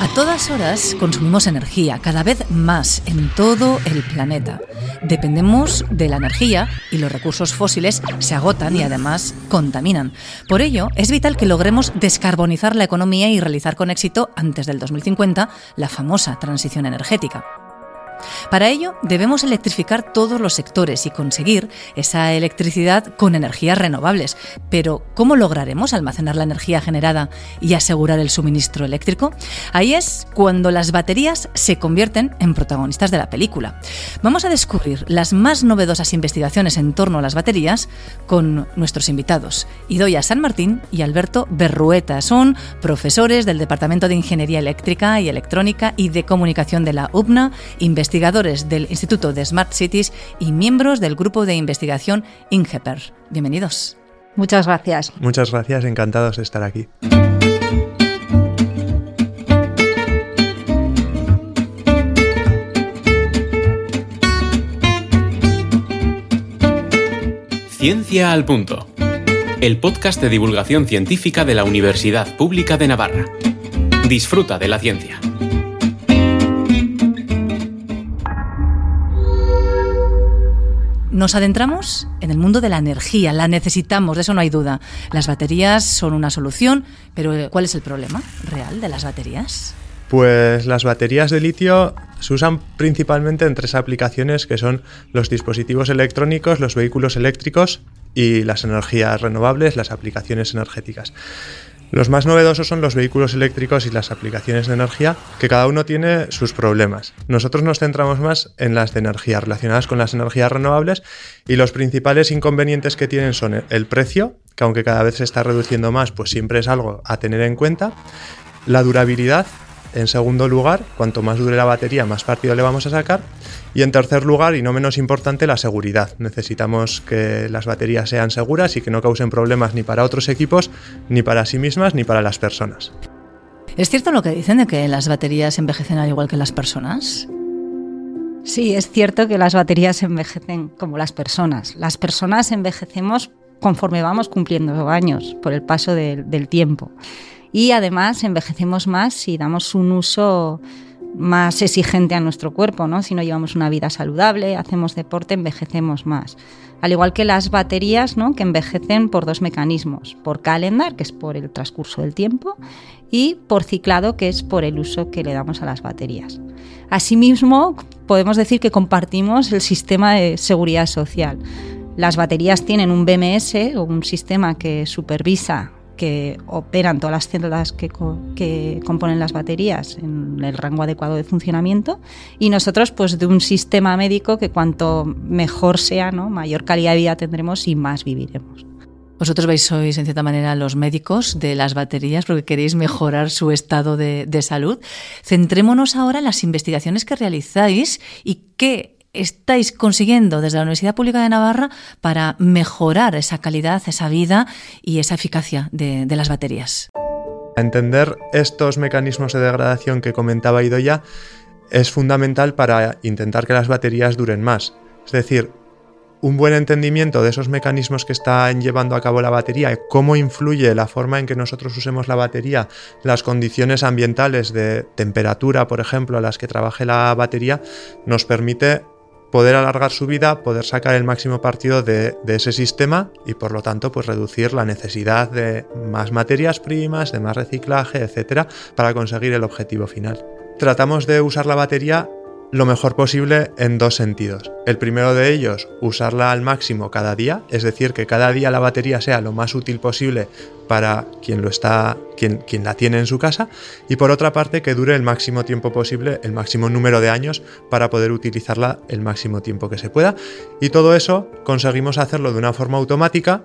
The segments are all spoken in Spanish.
A todas horas consumimos energía, cada vez más en todo el planeta. Dependemos de la energía y los recursos fósiles se agotan y además contaminan. Por ello, es vital que logremos descarbonizar la economía y realizar con éxito antes del 2050 la famosa transición energética. Para ello, debemos electrificar todos los sectores y conseguir esa electricidad con energías renovables. Pero, ¿cómo lograremos almacenar la energía generada y asegurar el suministro eléctrico? Ahí es cuando las baterías se convierten en protagonistas de la película. Vamos a descubrir las más novedosas investigaciones en torno a las baterías con nuestros invitados, Idoya San Martín y Alberto Berrueta. Son profesores del Departamento de Ingeniería Eléctrica y Electrónica y de Comunicación de la UBNA, del Instituto de Smart Cities y miembros del grupo de investigación INGEPER. Bienvenidos. Muchas gracias. Muchas gracias, encantados de estar aquí. Ciencia al Punto. El podcast de divulgación científica de la Universidad Pública de Navarra. Disfruta de la ciencia. Nos adentramos en el mundo de la energía, la necesitamos, de eso no hay duda. Las baterías son una solución, pero ¿cuál es el problema real de las baterías? Pues las baterías de litio se usan principalmente en tres aplicaciones que son los dispositivos electrónicos, los vehículos eléctricos y las energías renovables, las aplicaciones energéticas. Los más novedosos son los vehículos eléctricos y las aplicaciones de energía, que cada uno tiene sus problemas. Nosotros nos centramos más en las de energía, relacionadas con las energías renovables, y los principales inconvenientes que tienen son el precio, que aunque cada vez se está reduciendo más, pues siempre es algo a tener en cuenta, la durabilidad, en segundo lugar, cuanto más dure la batería, más partido le vamos a sacar. Y en tercer lugar, y no menos importante, la seguridad. Necesitamos que las baterías sean seguras y que no causen problemas ni para otros equipos, ni para sí mismas, ni para las personas. ¿Es cierto lo que dicen de que las baterías envejecen al igual que las personas? Sí, es cierto que las baterías envejecen como las personas. Las personas envejecemos conforme vamos cumpliendo años por el paso del, del tiempo y además envejecemos más si damos un uso más exigente a nuestro cuerpo, ¿no? Si no llevamos una vida saludable, hacemos deporte, envejecemos más. Al igual que las baterías, ¿no? Que envejecen por dos mecanismos, por calendar, que es por el transcurso del tiempo, y por ciclado, que es por el uso que le damos a las baterías. Asimismo, podemos decir que compartimos el sistema de seguridad social. Las baterías tienen un BMS o un sistema que supervisa que operan todas las células que, componen las baterías en el rango adecuado de funcionamiento y nosotros pues de un sistema médico que cuanto mejor sea, ¿no? mayor calidad de vida tendremos y más viviremos. Vosotros veis, sois en cierta manera los médicos de las baterías porque queréis mejorar su estado de, de salud. Centrémonos ahora en las investigaciones que realizáis y qué estáis consiguiendo desde la Universidad Pública de Navarra para mejorar esa calidad, esa vida y esa eficacia de, las baterías? Entender estos mecanismos de degradación que comentaba Idoya es fundamental para intentar que las baterías duren más. Es decir, un buen entendimiento de esos mecanismos que están llevando a cabo la batería, cómo influye la forma en que nosotros usemos la batería, las condiciones ambientales de temperatura, por ejemplo, a las que trabaje la batería, nos permite poder alargar su vida, poder sacar el máximo partido de, ese sistema y por lo tanto pues reducir la necesidad de más materias primas, de más reciclaje, etcétera, para conseguir el objetivo final. Tratamos de usar la batería lo mejor posible en dos sentidos. El primero de ellos, usarla al máximo cada día, es decir, que cada día la batería sea lo más útil posible para quien lo está, quien, quien la tiene en su casa, y por otra parte que dure el máximo tiempo posible, el máximo número de años para poder utilizarla el máximo tiempo que se pueda. Y todo eso conseguimos hacerlo de una forma automática,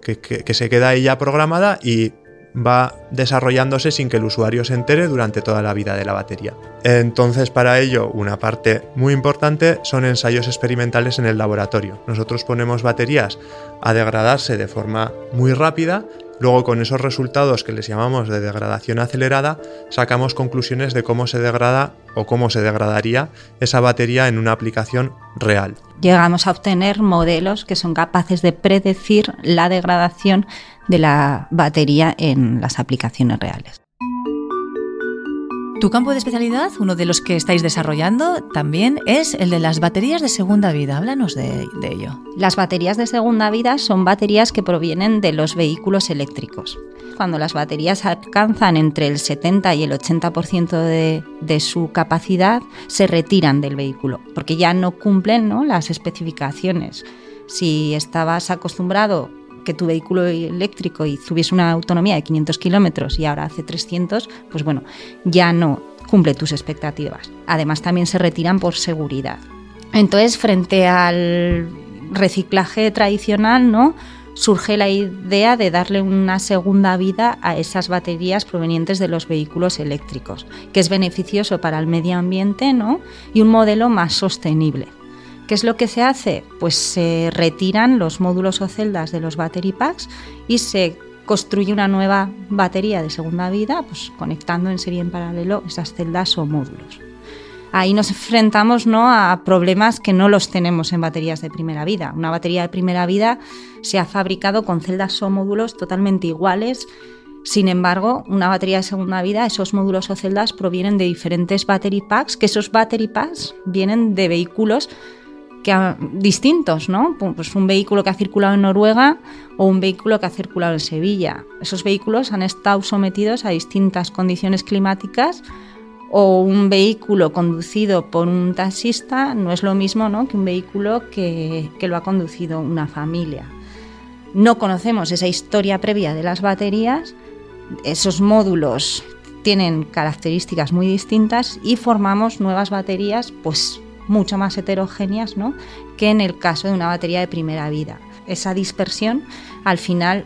que, que se queda ahí ya programada y va desarrollándose sin que el usuario se entere durante toda la vida de la batería. Entonces, para ello, una parte muy importante son ensayos experimentales en el laboratorio. Nosotros ponemos baterías a degradarse de forma muy rápida Luego con esos resultados que les llamamos de degradación acelerada, sacamos conclusiones de cómo se degrada o cómo se degradaría esa batería en una aplicación real. Llegamos a obtener modelos que son capaces de predecir la degradación de la batería en las aplicaciones reales. Tu campo de especialidad, uno de los que estáis desarrollando, también es el de las baterías de segunda vida. Háblanos de, ello. Las baterías de segunda vida son baterías que provienen de los vehículos eléctricos. Cuando las baterías alcanzan entre el 70 y el 80% de, de, su capacidad, se retiran del vehículo, porque ya no cumplen ¿no? las especificaciones. Si estabas acostumbrado que tu vehículo eléctrico y tuviese una autonomía de 500 kilómetros y ahora hace 300, pues bueno, ya no cumple tus expectativas. Además, también se retiran por seguridad. Entonces, frente al reciclaje tradicional, ¿no? surge la idea de darle una segunda vida a esas baterías provenientes de los vehículos eléctricos, que es beneficioso para el medio ambiente ¿no? y un modelo más sostenible. ¿Qué es lo que se hace? Pues se retiran los módulos o celdas de los battery packs y se construye una nueva batería de segunda vida, pues conectando en serie en paralelo esas celdas o módulos. Ahí nos enfrentamos ¿no? a problemas que no los tenemos en baterías de primera vida. Una batería de primera vida se ha fabricado con celdas o módulos totalmente iguales. Sin embargo, una batería de segunda vida, esos módulos o celdas provienen de diferentes battery packs, que esos battery packs vienen de vehículos distintos, ¿no? Pues un vehículo que ha circulado en Noruega o un vehículo que ha circulado en Sevilla. Esos vehículos han estado sometidos a distintas condiciones climáticas o un vehículo conducido por un taxista no es lo mismo ¿no? que un vehículo que, que lo ha conducido una familia. No conocemos esa historia previa de las baterías, esos módulos tienen características muy distintas y formamos nuevas baterías pues mucho más heterogéneas ¿no? que en el caso de una batería de primera vida. Esa dispersión al final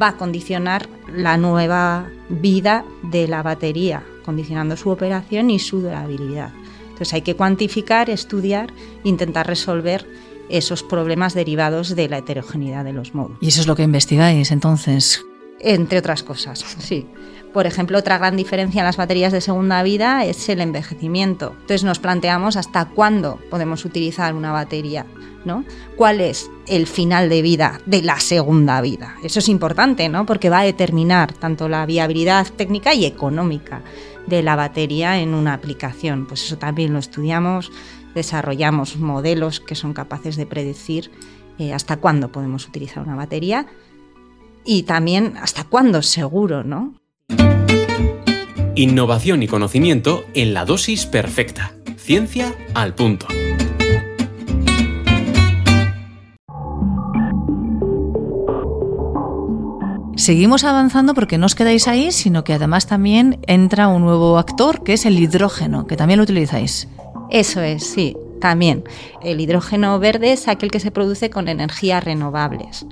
va a condicionar la nueva vida de la batería, condicionando su operación y su durabilidad. Entonces hay que cuantificar, estudiar, intentar resolver esos problemas derivados de la heterogeneidad de los módulos. Y eso es lo que investigáis entonces. Entre otras cosas, sí. Por ejemplo, otra gran diferencia en las baterías de segunda vida es el envejecimiento. Entonces nos planteamos hasta cuándo podemos utilizar una batería, ¿no? ¿Cuál es el final de vida de la segunda vida? Eso es importante, ¿no? Porque va a determinar tanto la viabilidad técnica y económica de la batería en una aplicación. Pues eso también lo estudiamos, desarrollamos modelos que son capaces de predecir eh, hasta cuándo podemos utilizar una batería y también hasta cuándo seguro, ¿no? Innovación y conocimiento en la dosis perfecta. Ciencia al punto. Seguimos avanzando porque no os quedáis ahí, sino que además también entra un nuevo actor que es el hidrógeno, que también lo utilizáis. Eso es, sí, también. El hidrógeno verde es aquel que se produce con energías renovables.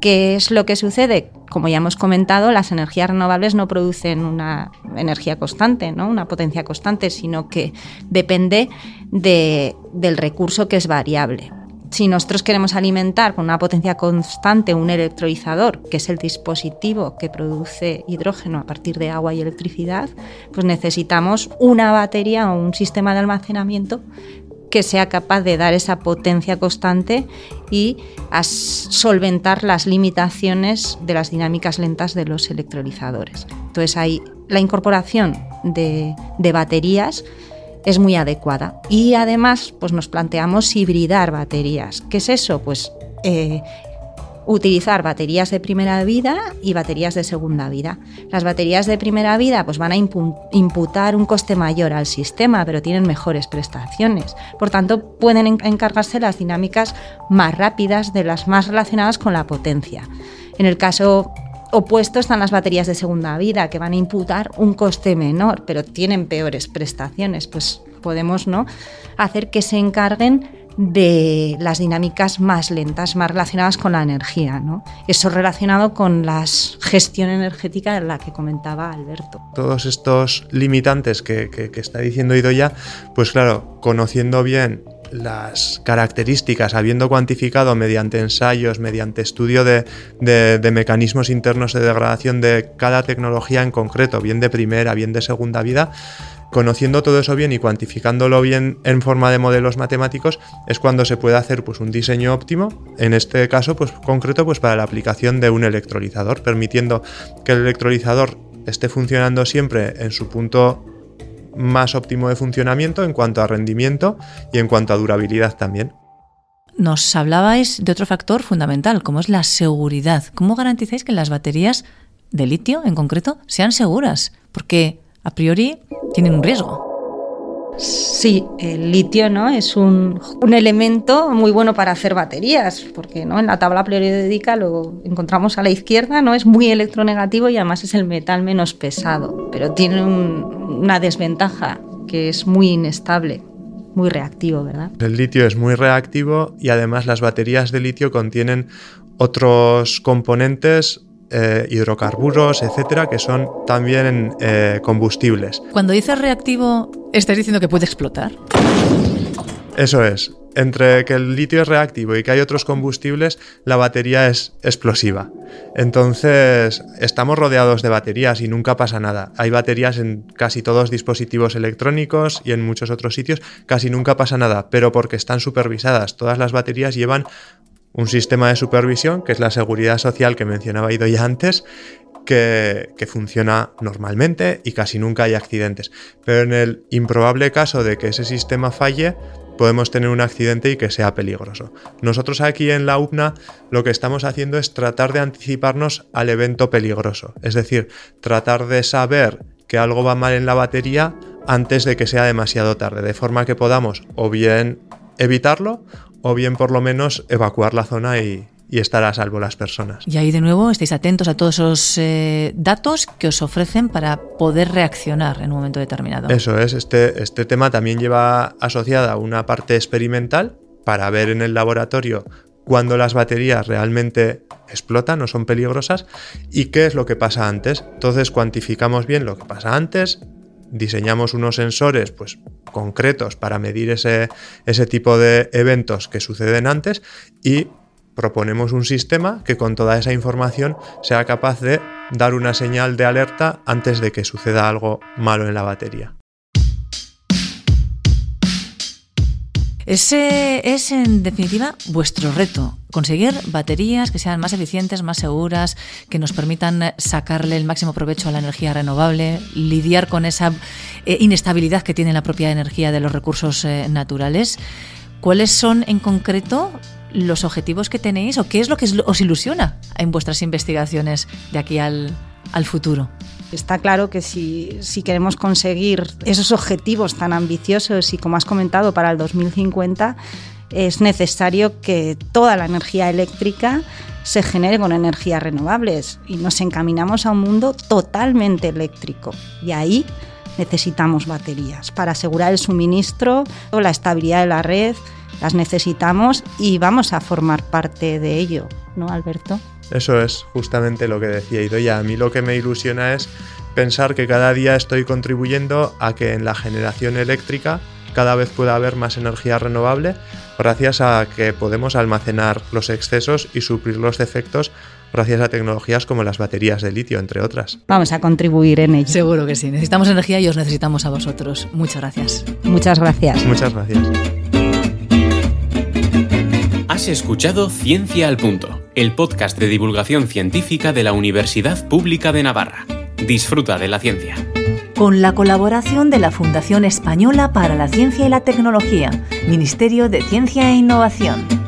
¿Qué es lo que sucede? Como ya hemos comentado, las energías renovables no producen una energía constante, ¿no? una potencia constante, sino que depende del recurso que es variable. Si nosotros queremos alimentar con una potencia constante un electrolizador, que es el dispositivo que produce hidrógeno a partir de agua y electricidad, pues necesitamos una batería o un sistema de almacenamiento que sea capaz de dar esa potencia constante y solventar las limitaciones de las dinámicas lentas de los electrolizadores. Entonces ahí la incorporación de, baterías es muy adecuada. Y además, pues nos planteamos hibridar baterías. ¿Qué es eso? Pues eh, utilizar baterías de primera vida y baterías de segunda vida. Las baterías de primera vida pues van a imputar un coste mayor al sistema, pero tienen mejores prestaciones. Por tanto, pueden encargarse las dinámicas más rápidas de las más relacionadas con la potencia. En el caso opuesto están las baterías de segunda vida, que van a imputar un coste menor, pero tienen peores prestaciones. Pues podemos ¿no? hacer que se encarguen de las dinámicas más lentas, más relacionadas con la energía. ¿no? Eso relacionado con la gestión energética de la que comentaba Alberto. Todos estos limitantes que, está diciendo Idoya, pues claro, conociendo bien las características, habiendo cuantificado mediante ensayos, mediante estudio de, de, mecanismos internos de degradación de cada tecnología en concreto, bien de primera, bien de segunda vida, Conociendo todo eso bien y cuantificándolo bien en forma de modelos matemáticos es cuando se puede hacer pues, un diseño óptimo, en este caso pues, concreto pues, para la aplicación de un electrolizador, permitiendo que el electrolizador esté funcionando siempre en su punto más óptimo de funcionamiento en cuanto a rendimiento y en cuanto a durabilidad también. Nos hablabais de otro factor fundamental, como es la seguridad. ¿Cómo garantizáis que las baterías de litio, en concreto, sean seguras? Porque a priori tienen un riesgo. Sí, el litio ¿no? es un, un, elemento muy bueno para hacer baterías, porque ¿no? en la tabla periódica lo encontramos a la izquierda, ¿no? es muy electronegativo y además es el metal menos pesado, pero tiene un, una desventaja que es muy inestable, muy reactivo, ¿verdad? El litio es muy reactivo y además las baterías de litio contienen otros componentes eh, hidrocarburos, etcétera, que son también eh, combustibles. Cuando dices reactivo, ¿estás diciendo que puede explotar? Eso es. Entre que el litio es reactivo y que hay otros combustibles, la batería es explosiva. Entonces, estamos rodeados de baterías y nunca pasa nada. Hay baterías en casi todos los dispositivos electrónicos y en muchos otros sitios, casi nunca pasa nada, pero porque están supervisadas. Todas las baterías llevan un sistema de supervisión, que es la seguridad social que mencionaba Ido ya antes, que, que, funciona normalmente y casi nunca hay accidentes. Pero en el improbable caso de que ese sistema falle, podemos tener un accidente y que sea peligroso. Nosotros aquí en la UPNA lo que estamos haciendo es tratar de anticiparnos al evento peligroso, es decir, tratar de saber que algo va mal en la batería antes de que sea demasiado tarde, de forma que podamos o bien evitarlo o bien por lo menos evacuar la zona y, estar a salvo las personas. Y ahí de nuevo estáis atentos a todos esos eh, datos que os ofrecen para poder reaccionar en un momento determinado. Eso es, este, este tema también lleva asociada una parte experimental para ver en el laboratorio cuándo las baterías realmente explotan o son peligrosas y qué es lo que pasa antes. Entonces cuantificamos bien lo que pasa antes, diseñamos unos sensores pues, concretos para medir ese, ese tipo de eventos que suceden antes y proponemos un sistema que con toda esa información sea capaz de dar una señal de alerta antes de que suceda algo malo en la batería. Ese es, en definitiva, vuestro reto. Conseguir baterías que sean más eficientes, más seguras, que nos permitan sacarle el máximo provecho a la energía renovable, lidiar con esa eh, inestabilidad que tiene la propia energía de los recursos eh, naturales. ¿Cuáles son en concreto los objetivos que tenéis o qué es lo que os ilusiona en vuestras investigaciones de aquí al, al futuro? Está claro que si, queremos conseguir esos objetivos tan ambiciosos y como has comentado para el 2050, es necesario que toda la energía eléctrica se genere con energías renovables y nos encaminamos a un mundo totalmente eléctrico. Y ahí necesitamos baterías para asegurar el suministro o la estabilidad de la red. Las necesitamos y vamos a formar parte de ello, ¿no, Alberto? Eso es justamente lo que decía Idoya. A mí lo que me ilusiona es pensar que cada día estoy contribuyendo a que en la generación eléctrica cada vez pueda haber más energía renovable gracias a que podemos almacenar los excesos y suplir los defectos gracias a tecnologías como las baterías de litio, entre otras. Vamos a contribuir en ello. Seguro que sí. Necesitamos energía y os necesitamos a vosotros. Muchas gracias. Muchas gracias. Muchas gracias. Has escuchado Ciencia al Punto, el podcast de divulgación científica de la Universidad Pública de Navarra. Disfruta de la ciencia. Con la colaboración de la Fundación Española para la Ciencia y la Tecnología, Ministerio de Ciencia e Innovación.